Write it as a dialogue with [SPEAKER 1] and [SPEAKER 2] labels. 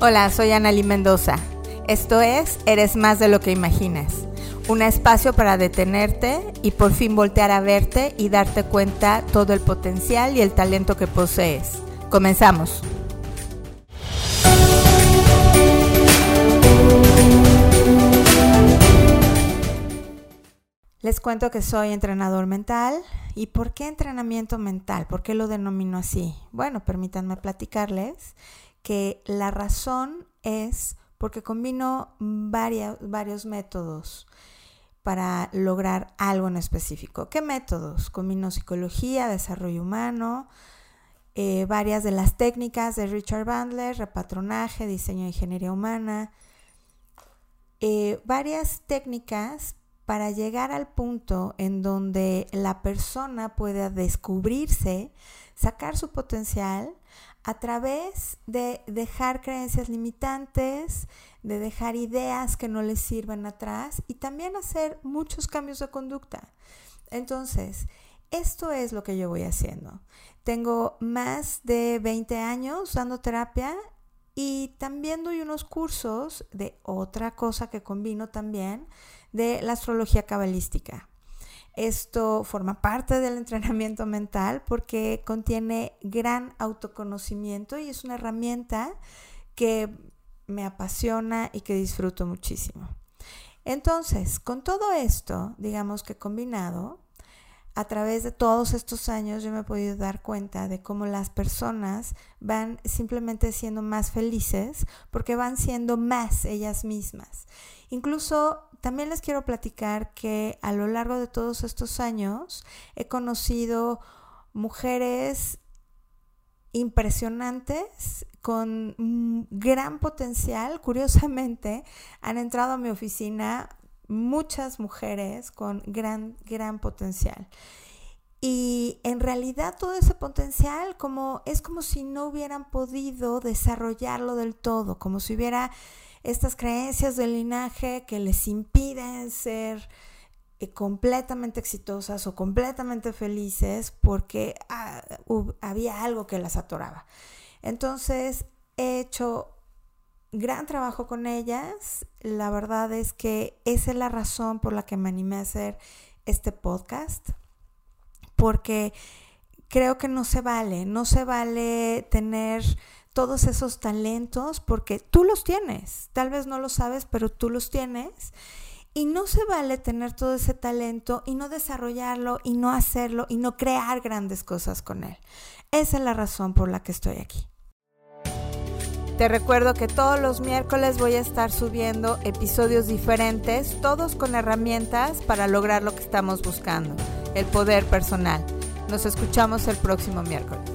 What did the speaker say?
[SPEAKER 1] Hola, soy Analí Mendoza. Esto es Eres más de lo que imaginas. Un espacio para detenerte y por fin voltear a verte y darte cuenta todo el potencial y el talento que posees. Comenzamos. Les cuento que soy entrenador mental. ¿Y por qué entrenamiento mental? ¿Por qué lo denomino así? Bueno, permítanme platicarles que la razón es porque combino varios métodos para lograr algo en específico. ¿Qué métodos? Combino psicología, desarrollo humano, eh, varias de las técnicas de Richard Bandler, repatronaje, diseño de ingeniería humana, eh, varias técnicas para llegar al punto en donde la persona pueda descubrirse, sacar su potencial a través de dejar creencias limitantes, de dejar ideas que no les sirvan atrás y también hacer muchos cambios de conducta. Entonces, esto es lo que yo voy haciendo. Tengo más de 20 años dando terapia y también doy unos cursos de otra cosa que combino también, de la astrología cabalística. Esto forma parte del entrenamiento mental porque contiene gran autoconocimiento y es una herramienta que me apasiona y que disfruto muchísimo. Entonces, con todo esto, digamos que combinado, a través de todos estos años yo me he podido dar cuenta de cómo las personas van simplemente siendo más felices porque van siendo más ellas mismas. Incluso también les quiero platicar que a lo largo de todos estos años he conocido mujeres impresionantes con gran potencial. Curiosamente, han entrado a mi oficina muchas mujeres con gran, gran potencial. Y en realidad todo ese potencial como, es como si no hubieran podido desarrollarlo del todo, como si hubiera estas creencias del linaje que les impiden ser eh, completamente exitosas o completamente felices porque ah, había algo que las atoraba. Entonces he hecho gran trabajo con ellas. La verdad es que esa es la razón por la que me animé a hacer este podcast, porque creo que no se vale, no se vale tener todos esos talentos porque tú los tienes. Tal vez no lo sabes, pero tú los tienes. Y no se vale tener todo ese talento y no desarrollarlo y no hacerlo y no crear grandes cosas con él. Esa es la razón por la que estoy aquí. Te recuerdo que todos los miércoles voy a estar subiendo episodios diferentes, todos con herramientas para lograr lo que estamos buscando, el poder personal. Nos escuchamos el próximo miércoles.